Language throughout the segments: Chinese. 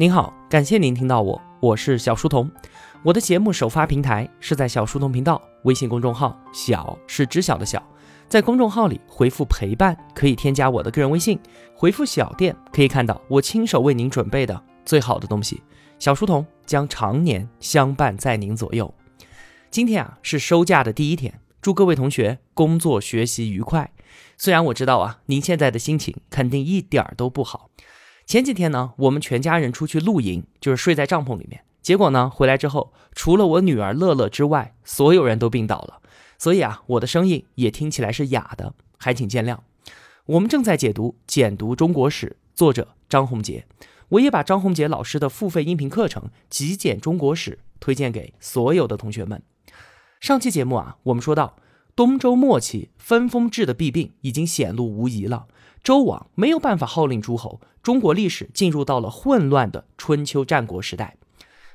您好，感谢您听到我，我是小书童。我的节目首发平台是在小书童频道微信公众号，小是知晓的小，在公众号里回复陪伴可以添加我的个人微信，回复小店可以看到我亲手为您准备的最好的东西。小书童将常年相伴在您左右。今天啊是收假的第一天，祝各位同学工作学习愉快。虽然我知道啊，您现在的心情肯定一点儿都不好。前几天呢，我们全家人出去露营，就是睡在帐篷里面。结果呢，回来之后，除了我女儿乐乐之外，所有人都病倒了。所以啊，我的声音也听起来是哑的，还请见谅。我们正在解读《简读中国史》，作者张宏杰。我也把张宏杰老师的付费音频课程《极简中国史》推荐给所有的同学们。上期节目啊，我们说到东周末期分封制的弊病已经显露无遗了。周王没有办法号令诸侯，中国历史进入到了混乱的春秋战国时代。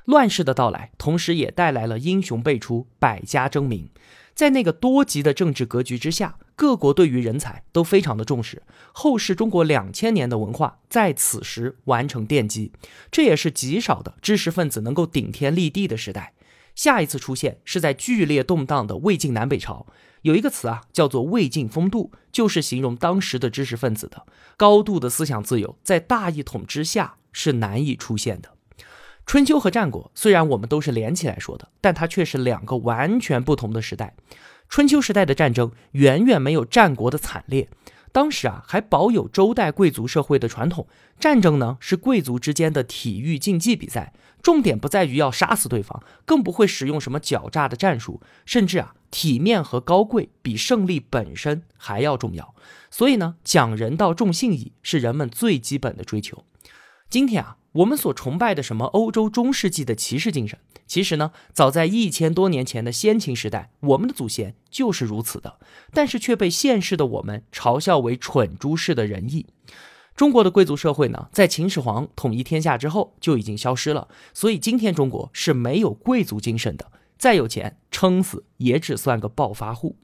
乱世的到来，同时也带来了英雄辈出、百家争鸣。在那个多极的政治格局之下，各国对于人才都非常的重视。后世中国两千年的文化在此时完成奠基，这也是极少的知识分子能够顶天立地的时代。下一次出现是在剧烈动荡的魏晋南北朝。有一个词啊，叫做魏晋风度，就是形容当时的知识分子的高度的思想自由，在大一统之下是难以出现的。春秋和战国虽然我们都是连起来说的，但它却是两个完全不同的时代。春秋时代的战争远远没有战国的惨烈。当时啊，还保有周代贵族社会的传统，战争呢是贵族之间的体育竞技比赛，重点不在于要杀死对方，更不会使用什么狡诈的战术，甚至啊，体面和高贵比胜利本身还要重要。所以呢，讲人道重信义是人们最基本的追求。今天啊。我们所崇拜的什么欧洲中世纪的骑士精神，其实呢，早在一千多年前的先秦时代，我们的祖先就是如此的，但是却被现世的我们嘲笑为蠢猪式的仁义。中国的贵族社会呢，在秦始皇统一天下之后就已经消失了，所以今天中国是没有贵族精神的，再有钱撑死也只算个暴发户。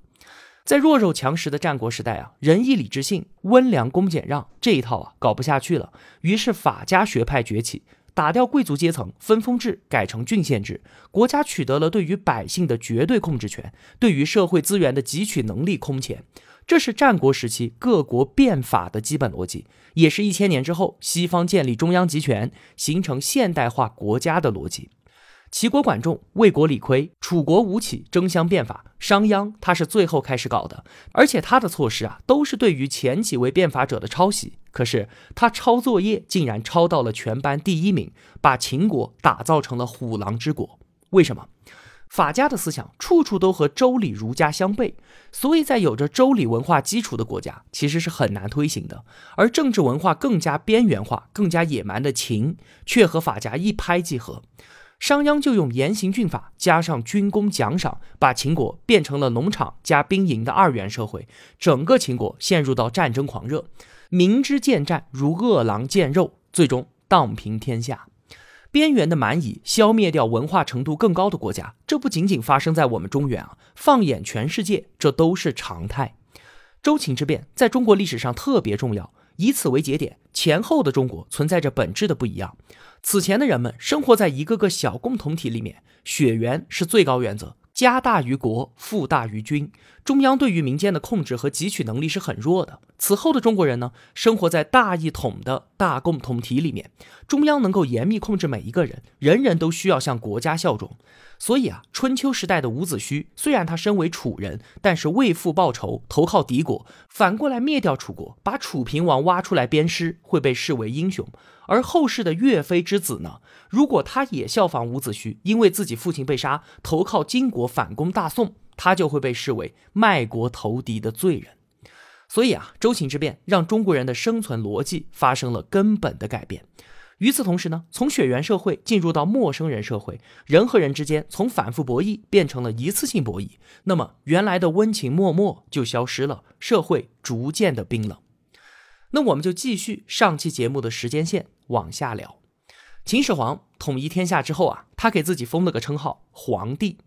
在弱肉强食的战国时代啊，仁义礼智信、温良恭俭让这一套啊搞不下去了，于是法家学派崛起，打掉贵族阶层分封制，改成郡县制，国家取得了对于百姓的绝对控制权，对于社会资源的汲取能力空前。这是战国时期各国变法的基本逻辑，也是一千年之后西方建立中央集权、形成现代化国家的逻辑。齐国管仲、魏国李悝、楚国吴起争相变法，商鞅他是最后开始搞的，而且他的措施啊都是对于前几位变法者的抄袭。可是他抄作业竟然抄到了全班第一名，把秦国打造成了虎狼之国。为什么？法家的思想处处都和周礼儒家相悖，所以在有着周礼文化基础的国家其实是很难推行的。而政治文化更加边缘化、更加野蛮的秦，却和法家一拍即合。商鞅就用严刑峻法加上军功奖赏，把秦国变成了农场加兵营的二元社会，整个秦国陷入到战争狂热，明知见战如饿狼见肉，最终荡平天下。边缘的蛮夷消灭掉文化程度更高的国家，这不仅仅发生在我们中原啊，放眼全世界，这都是常态。周秦之变在中国历史上特别重要。以此为节点，前后的中国存在着本质的不一样。此前的人们生活在一个个小共同体里面，血缘是最高原则。家大于国，富大于君。中央对于民间的控制和汲取能力是很弱的。此后的中国人呢，生活在大一统的大共同体里面，中央能够严密控制每一个人，人人都需要向国家效忠。所以啊，春秋时代的伍子胥，虽然他身为楚人，但是为父报仇，投靠敌国，反过来灭掉楚国，把楚平王挖出来鞭尸，会被视为英雄。而后世的岳飞之子呢？如果他也效仿伍子胥，因为自己父亲被杀，投靠金国反攻大宋，他就会被视为卖国投敌的罪人。所以啊，周秦之变让中国人的生存逻辑发生了根本的改变。与此同时呢，从血缘社会进入到陌生人社会，人和人之间从反复博弈变成了一次性博弈，那么原来的温情脉脉就消失了，社会逐渐的冰冷。那我们就继续上期节目的时间线往下聊。秦始皇统一天下之后啊，他给自己封了个称号——皇帝。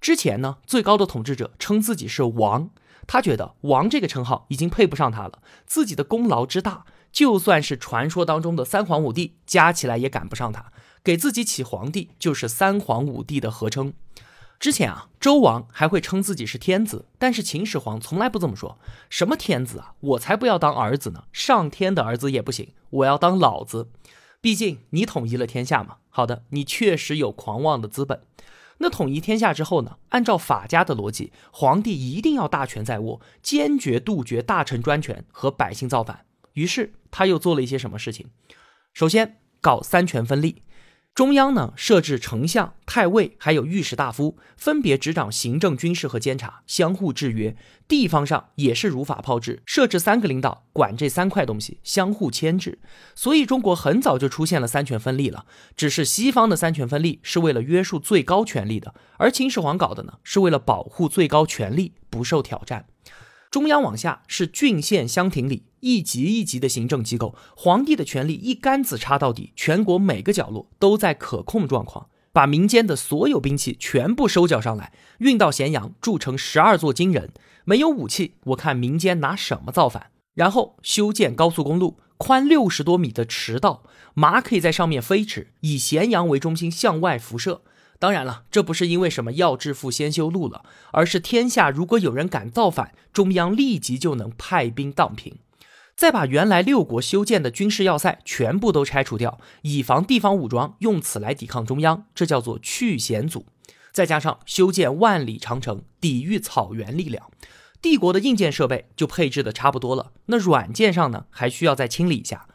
之前呢，最高的统治者称自己是王，他觉得王这个称号已经配不上他了，自己的功劳之大，就算是传说当中的三皇五帝，加起来也赶不上他。给自己起皇帝，就是三皇五帝的合称。之前啊，周王还会称自己是天子，但是秦始皇从来不这么说。什么天子啊，我才不要当儿子呢！上天的儿子也不行，我要当老子。毕竟你统一了天下嘛。好的，你确实有狂妄的资本。那统一天下之后呢？按照法家的逻辑，皇帝一定要大权在握，坚决杜绝大臣专权和百姓造反。于是他又做了一些什么事情？首先搞三权分立。中央呢设置丞相、太尉，还有御史大夫，分别执掌行政、军事和监察，相互制约。地方上也是如法炮制，设置三个领导管这三块东西，相互牵制。所以中国很早就出现了三权分立了。只是西方的三权分立是为了约束最高权力的，而秦始皇搞的呢是为了保护最高权力不受挑战。中央往下是郡县乡亭里一级一级的行政机构，皇帝的权力一竿子插到底，全国每个角落都在可控状况，把民间的所有兵器全部收缴上来，运到咸阳铸成十二座金人。没有武器，我看民间拿什么造反？然后修建高速公路，宽六十多米的驰道，马可以在上面飞驰，以咸阳为中心向外辐射。当然了，这不是因为什么要致富先修路了，而是天下如果有人敢造反，中央立即就能派兵荡平，再把原来六国修建的军事要塞全部都拆除掉，以防地方武装用此来抵抗中央，这叫做去险阻。再加上修建万里长城，抵御草原力量，帝国的硬件设备就配置的差不多了。那软件上呢，还需要再清理一下。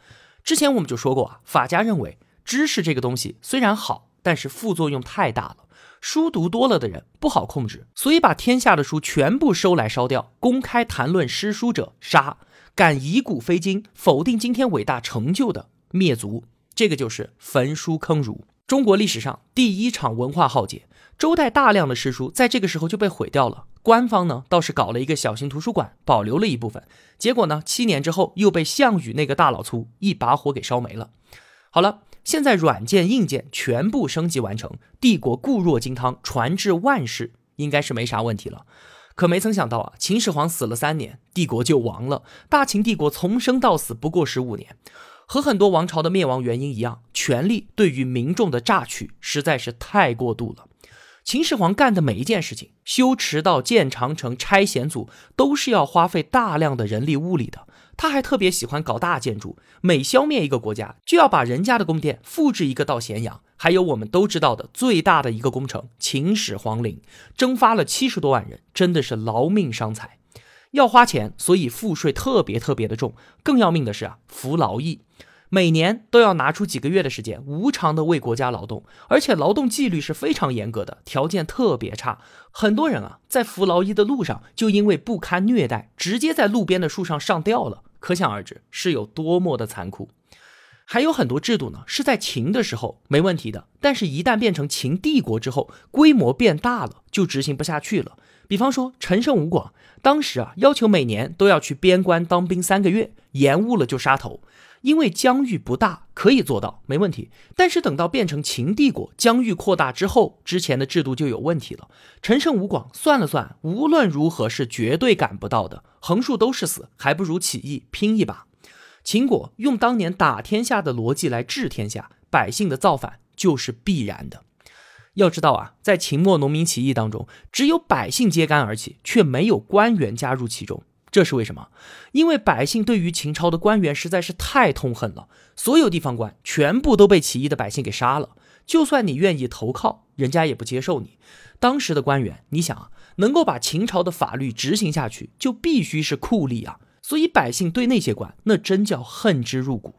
之前我们就说过啊，法家认为知识这个东西虽然好。但是副作用太大了，书读多了的人不好控制，所以把天下的书全部收来烧掉，公开谈论诗书者杀，敢以古非今、否定今天伟大成就的灭族，这个就是焚书坑儒。中国历史上第一场文化浩劫，周代大量的诗书在这个时候就被毁掉了。官方呢倒是搞了一个小型图书馆，保留了一部分，结果呢七年之后又被项羽那个大老粗一把火给烧没了。好了。现在软件硬件全部升级完成，帝国固若金汤，传至万世，应该是没啥问题了。可没曾想到啊，秦始皇死了三年，帝国就亡了。大秦帝国从生到死不过十五年，和很多王朝的灭亡原因一样，权力对于民众的榨取实在是太过度了。秦始皇干的每一件事情，修驰道、建长城、拆险阻，都是要花费大量的人力物力的。他还特别喜欢搞大建筑，每消灭一个国家，就要把人家的宫殿复制一个到咸阳。还有我们都知道的最大的一个工程——秦始皇陵，征发了七十多万人，真的是劳命伤财，要花钱，所以赋税特别特别的重。更要命的是啊，服劳役，每年都要拿出几个月的时间，无偿的为国家劳动，而且劳动纪律是非常严格的，条件特别差。很多人啊，在服劳役的路上，就因为不堪虐待，直接在路边的树上上吊了。可想而知是有多么的残酷，还有很多制度呢，是在秦的时候没问题的，但是一旦变成秦帝国之后，规模变大了，就执行不下去了。比方说陈胜吴广，当时啊要求每年都要去边关当兵三个月，延误了就杀头。因为疆域不大，可以做到没问题。但是等到变成秦帝国，疆域扩大之后，之前的制度就有问题了。陈胜吴广算了算，无论如何是绝对赶不到的，横竖都是死，还不如起义拼一把。秦国用当年打天下的逻辑来治天下，百姓的造反就是必然的。要知道啊，在秦末农民起义当中，只有百姓揭竿而起，却没有官员加入其中。这是为什么？因为百姓对于秦朝的官员实在是太痛恨了，所有地方官全部都被起义的百姓给杀了。就算你愿意投靠，人家也不接受你。当时的官员，你想啊，能够把秦朝的法律执行下去，就必须是酷吏啊。所以百姓对那些官，那真叫恨之入骨。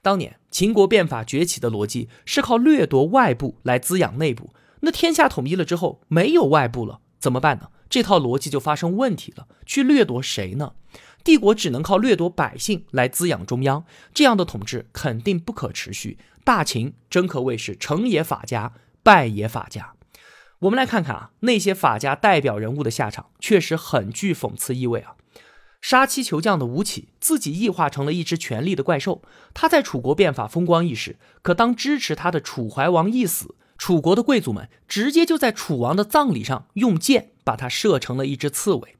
当年秦国变法崛起的逻辑是靠掠夺外部来滋养内部，那天下统一了之后，没有外部了，怎么办呢？这套逻辑就发生问题了，去掠夺谁呢？帝国只能靠掠夺百姓来滋养中央，这样的统治肯定不可持续。大秦真可谓是成也法家，败也法家。我们来看看啊，那些法家代表人物的下场，确实很具讽刺意味啊。杀妻求将的吴起，自己异化成了一只权力的怪兽。他在楚国变法风光一时，可当支持他的楚怀王一死。楚国的贵族们直接就在楚王的葬礼上用箭把他射成了一只刺猬。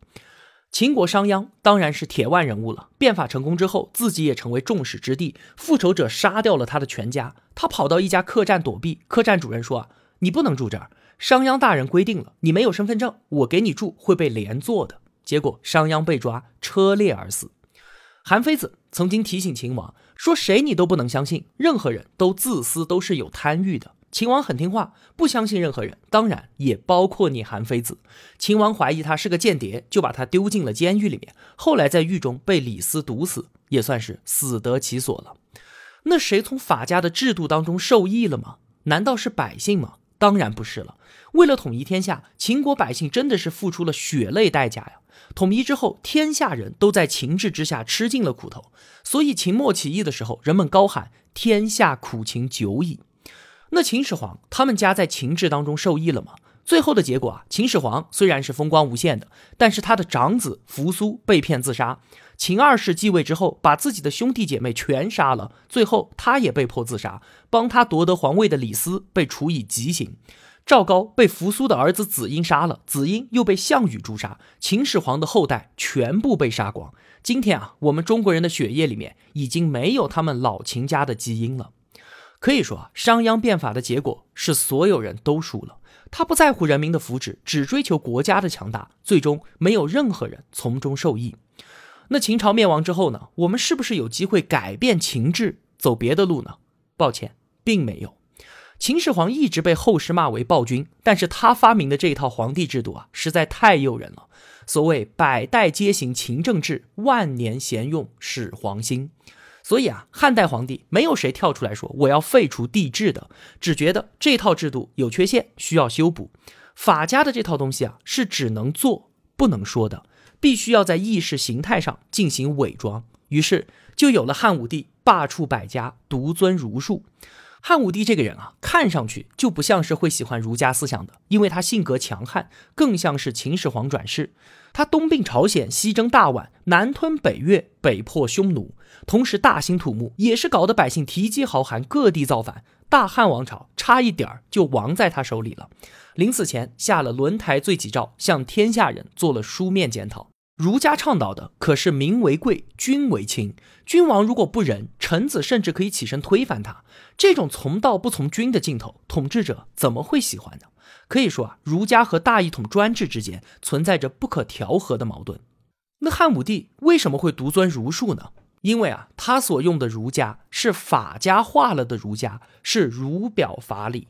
秦国商鞅当然是铁腕人物了，变法成功之后，自己也成为众矢之的。复仇者杀掉了他的全家，他跑到一家客栈躲避。客栈主人说：“啊，你不能住这儿，商鞅大人规定了，你没有身份证，我给你住会被连坐的。”结果商鞅被抓，车裂而死。韩非子曾经提醒秦王说：“谁你都不能相信，任何人都自私，都是有贪欲的。”秦王很听话，不相信任何人，当然也包括你韩非子。秦王怀疑他是个间谍，就把他丢进了监狱里面。后来在狱中被李斯毒死，也算是死得其所了。那谁从法家的制度当中受益了吗？难道是百姓吗？当然不是了。为了统一天下，秦国百姓真的是付出了血泪代价呀。统一之后，天下人都在秦制之下吃尽了苦头，所以秦末起义的时候，人们高喊“天下苦秦久矣”。那秦始皇他们家在秦制当中受益了吗？最后的结果啊，秦始皇虽然是风光无限的，但是他的长子扶苏被骗自杀。秦二世继位之后，把自己的兄弟姐妹全杀了，最后他也被迫自杀。帮他夺得皇位的李斯被处以极刑。赵高被扶苏的儿子子婴杀了，子婴又被项羽诛杀。秦始皇的后代全部被杀光。今天啊，我们中国人的血液里面已经没有他们老秦家的基因了。可以说啊，商鞅变法的结果是所有人都输了。他不在乎人民的福祉，只追求国家的强大，最终没有任何人从中受益。那秦朝灭亡之后呢？我们是不是有机会改变秦制，走别的路呢？抱歉，并没有。秦始皇一直被后世骂为暴君，但是他发明的这一套皇帝制度啊，实在太诱人了。所谓百代皆行秦政制，万年贤用始皇心。所以啊，汉代皇帝没有谁跳出来说我要废除帝制的，只觉得这套制度有缺陷，需要修补。法家的这套东西啊，是只能做不能说的，必须要在意识形态上进行伪装。于是就有了汉武帝罢黜百家，独尊儒术。汉武帝这个人啊，看上去就不像是会喜欢儒家思想的，因为他性格强悍，更像是秦始皇转世。他东并朝鲜，西征大宛，南吞北越，北破匈奴，同时大兴土木，也是搞得百姓提饥豪寒，各地造反。大汉王朝差一点儿就亡在他手里了。临死前下了轮台罪己诏，向天下人做了书面检讨。儒家倡导的可是民为贵，君为轻。君王如果不仁，臣子甚至可以起身推翻他。这种从道不从君的劲头，统治者怎么会喜欢呢？可以说啊，儒家和大一统专制之间存在着不可调和的矛盾。那汉武帝为什么会独尊儒术呢？因为啊，他所用的儒家是法家化了的儒家，是儒表法理。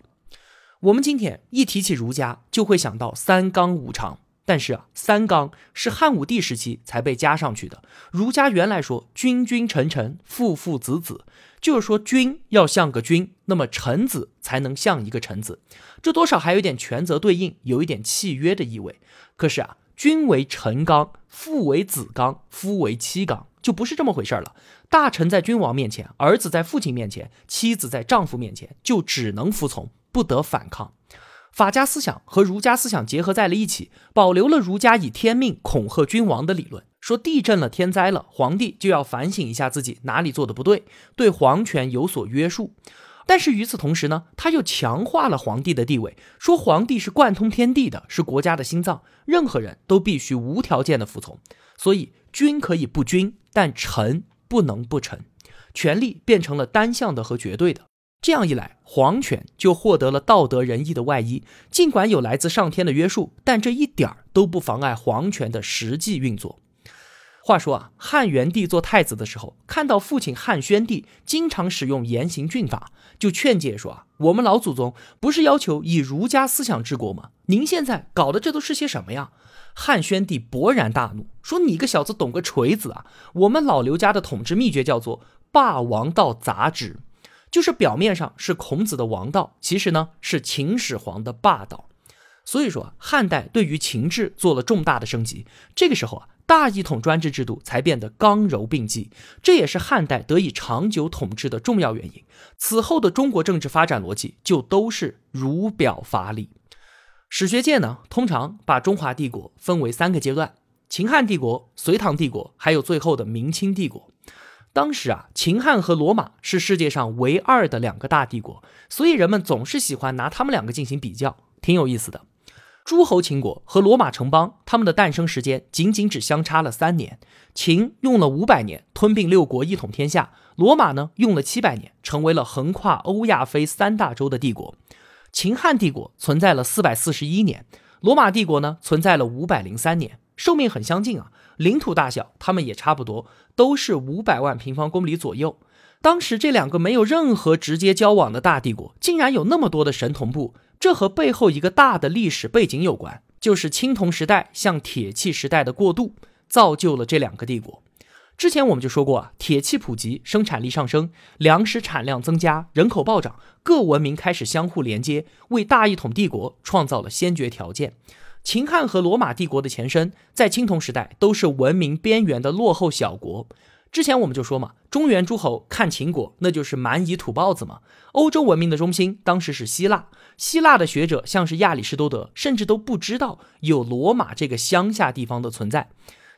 我们今天一提起儒家，就会想到三纲五常。但是啊，三纲是汉武帝时期才被加上去的。儒家原来说君君臣臣父父子子，就是说君要像个君，那么臣子才能像一个臣子。这多少还有点权责对应，有一点契约的意味。可是啊，君为臣纲，父为子纲，夫为妻纲，就不是这么回事了。大臣在君王面前，儿子在父亲面前，妻子在丈夫面前，就只能服从，不得反抗。法家思想和儒家思想结合在了一起，保留了儒家以天命恐吓君王的理论，说地震了、天灾了，皇帝就要反省一下自己哪里做的不对，对皇权有所约束。但是与此同时呢，他又强化了皇帝的地位，说皇帝是贯通天地的，是国家的心脏，任何人都必须无条件的服从。所以君可以不君，但臣不能不臣，权力变成了单向的和绝对的。这样一来，皇权就获得了道德仁义的外衣。尽管有来自上天的约束，但这一点儿都不妨碍皇权的实际运作。话说啊，汉元帝做太子的时候，看到父亲汉宣帝经常使用严刑峻法，就劝诫说啊：“我们老祖宗不是要求以儒家思想治国吗？您现在搞的这都是些什么呀？”汉宣帝勃然大怒，说：“你个小子懂个锤子啊！我们老刘家的统治秘诀叫做霸王道杂之。”就是表面上是孔子的王道，其实呢是秦始皇的霸道。所以说，汉代对于秦制做了重大的升级。这个时候啊，大一统专制制度才变得刚柔并济，这也是汉代得以长久统治的重要原因。此后的中国政治发展逻辑就都是儒表法理。史学界呢，通常把中华帝国分为三个阶段：秦汉帝国、隋唐帝国，还有最后的明清帝国。当时啊，秦汉和罗马是世界上唯二的两个大帝国，所以人们总是喜欢拿他们两个进行比较，挺有意思的。诸侯秦国和罗马城邦，他们的诞生时间仅仅只相差了三年。秦用了五百年吞并六国，一统天下；罗马呢，用了七百年，成为了横跨欧亚非三大洲的帝国。秦汉帝国存在了四百四十一年，罗马帝国呢，存在了五百零三年，寿命很相近啊，领土大小他们也差不多，都是五百万平方公里左右。当时这两个没有任何直接交往的大帝国，竟然有那么多的神同步。这和背后一个大的历史背景有关，就是青铜时代向铁器时代的过渡，造就了这两个帝国。之前我们就说过啊，铁器普及，生产力上升，粮食产量增加，人口暴涨，各文明开始相互连接，为大一统帝国创造了先决条件。秦汉和罗马帝国的前身，在青铜时代都是文明边缘的落后小国。之前我们就说嘛，中原诸侯看秦国，那就是蛮夷土包子嘛。欧洲文明的中心当时是希腊，希腊的学者像是亚里士多德，甚至都不知道有罗马这个乡下地方的存在。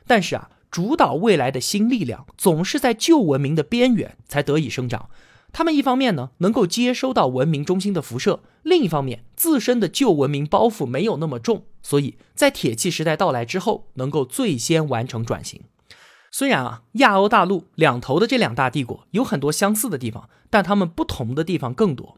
但是啊，主导未来的新力量总是在旧文明的边缘才得以生长。他们一方面呢能够接收到文明中心的辐射，另一方面自身的旧文明包袱没有那么重，所以在铁器时代到来之后，能够最先完成转型。虽然啊，亚欧大陆两头的这两大帝国有很多相似的地方，但他们不同的地方更多。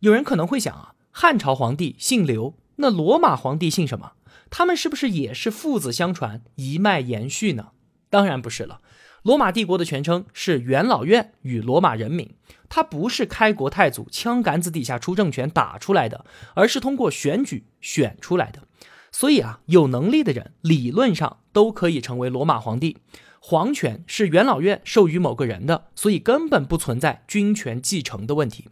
有人可能会想啊，汉朝皇帝姓刘，那罗马皇帝姓什么？他们是不是也是父子相传、一脉延续呢？当然不是了。罗马帝国的全称是元老院与罗马人民，它不是开国太祖枪杆子底下出政权打出来的，而是通过选举选出来的。所以啊，有能力的人理论上都可以成为罗马皇帝。皇权是元老院授予某个人的，所以根本不存在君权继承的问题。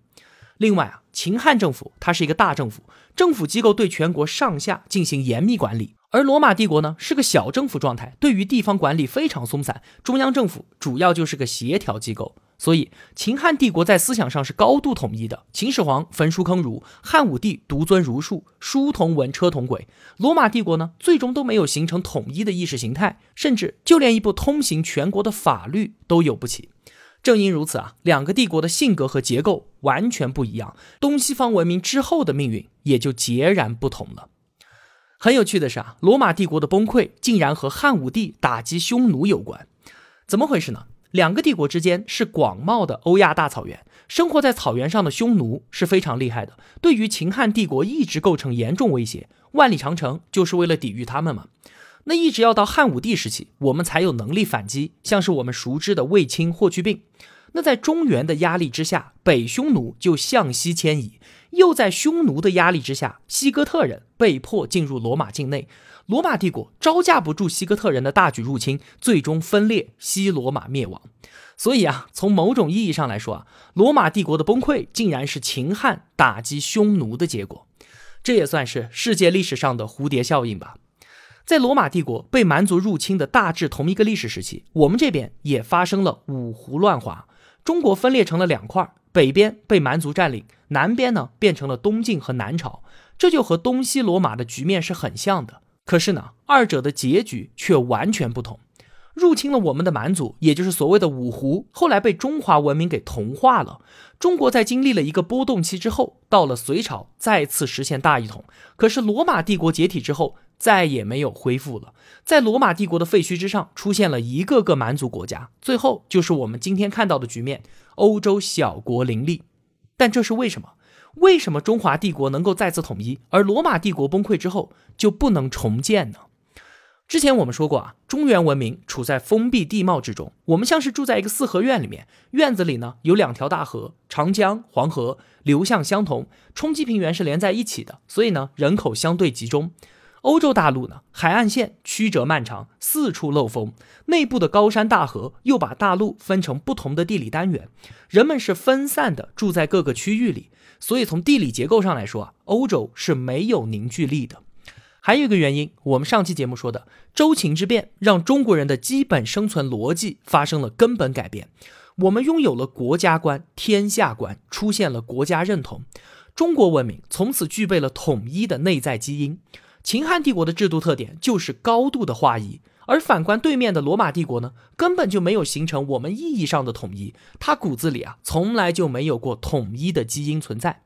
另外啊，秦汉政府它是一个大政府，政府机构对全国上下进行严密管理。而罗马帝国呢是个小政府状态，对于地方管理非常松散，中央政府主要就是个协调机构。所以秦汉帝国在思想上是高度统一的，秦始皇焚书坑儒，汉武帝独尊儒术，书同文，车同轨。罗马帝国呢最终都没有形成统一的意识形态，甚至就连一部通行全国的法律都有不起。正因如此啊，两个帝国的性格和结构完全不一样，东西方文明之后的命运也就截然不同了。很有趣的是啊，罗马帝国的崩溃竟然和汉武帝打击匈奴有关，怎么回事呢？两个帝国之间是广袤的欧亚大草原，生活在草原上的匈奴是非常厉害的，对于秦汉帝国一直构成严重威胁。万里长城就是为了抵御他们嘛。那一直要到汉武帝时期，我们才有能力反击，像是我们熟知的卫青、霍去病。那在中原的压力之下，北匈奴就向西迁移。又在匈奴的压力之下，西哥特人被迫进入罗马境内，罗马帝国招架不住西哥特人的大举入侵，最终分裂，西罗马灭亡。所以啊，从某种意义上来说啊，罗马帝国的崩溃竟然是秦汉打击匈奴的结果，这也算是世界历史上的蝴蝶效应吧。在罗马帝国被蛮族入侵的大致同一个历史时期，我们这边也发生了五胡乱华，中国分裂成了两块。北边被蛮族占领，南边呢变成了东晋和南朝，这就和东西罗马的局面是很像的。可是呢，二者的结局却完全不同。入侵了我们的蛮族，也就是所谓的五胡，后来被中华文明给同化了。中国在经历了一个波动期之后，到了隋朝再次实现大一统。可是罗马帝国解体之后，再也没有恢复了。在罗马帝国的废墟之上，出现了一个个蛮族国家，最后就是我们今天看到的局面：欧洲小国林立。但这是为什么？为什么中华帝国能够再次统一，而罗马帝国崩溃之后就不能重建呢？之前我们说过啊，中原文明处在封闭地貌之中，我们像是住在一个四合院里面，院子里呢有两条大河，长江、黄河流向相同，冲积平原是连在一起的，所以呢人口相对集中。欧洲大陆呢海岸线曲折漫长，四处漏风，内部的高山大河又把大陆分成不同的地理单元，人们是分散的住在各个区域里，所以从地理结构上来说啊，欧洲是没有凝聚力的。还有一个原因，我们上期节目说的周秦之变，让中国人的基本生存逻辑发生了根本改变。我们拥有了国家观、天下观，出现了国家认同，中国文明从此具备了统一的内在基因。秦汉帝国的制度特点就是高度的化一，而反观对面的罗马帝国呢，根本就没有形成我们意义上的统一，它骨子里啊，从来就没有过统一的基因存在。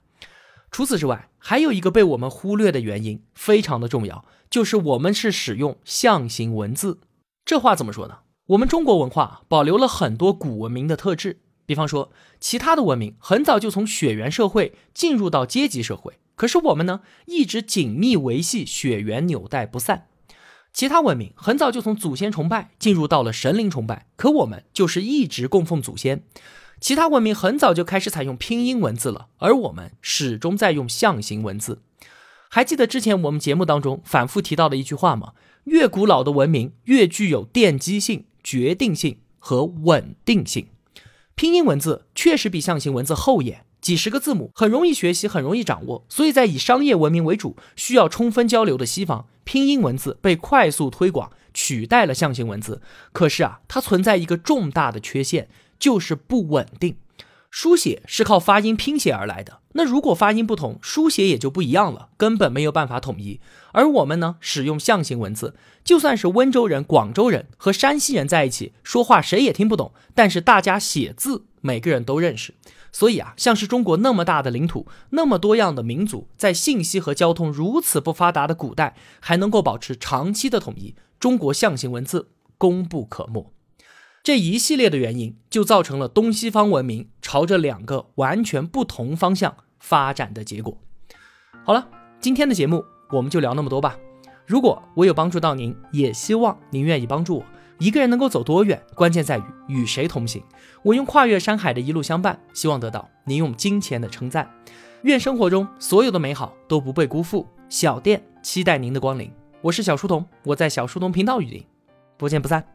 除此之外，还有一个被我们忽略的原因，非常的重要，就是我们是使用象形文字。这话怎么说呢？我们中国文化保留了很多古文明的特质，比方说，其他的文明很早就从血缘社会进入到阶级社会，可是我们呢，一直紧密维系血缘纽带不散。其他文明很早就从祖先崇拜进入到了神灵崇拜，可我们就是一直供奉祖先。其他文明很早就开始采用拼音文字了，而我们始终在用象形文字。还记得之前我们节目当中反复提到的一句话吗？越古老的文明越具有奠基性。决定性和稳定性，拼音文字确实比象形文字厚眼，几十个字母很容易学习，很容易掌握。所以在以商业文明为主、需要充分交流的西方，拼音文字被快速推广，取代了象形文字。可是啊，它存在一个重大的缺陷，就是不稳定。书写是靠发音拼写而来的，那如果发音不同，书写也就不一样了，根本没有办法统一。而我们呢，使用象形文字，就算是温州人、广州人和山西人在一起说话，谁也听不懂，但是大家写字，每个人都认识。所以啊，像是中国那么大的领土，那么多样的民族，在信息和交通如此不发达的古代，还能够保持长期的统一，中国象形文字功不可没。这一系列的原因，就造成了东西方文明朝着两个完全不同方向发展的结果。好了，今天的节目我们就聊那么多吧。如果我有帮助到您，也希望您愿意帮助我。一个人能够走多远，关键在于与谁同行。我用跨越山海的一路相伴，希望得到您用金钱的称赞。愿生活中所有的美好都不被辜负。小店期待您的光临。我是小书童，我在小书童频道与您不见不散。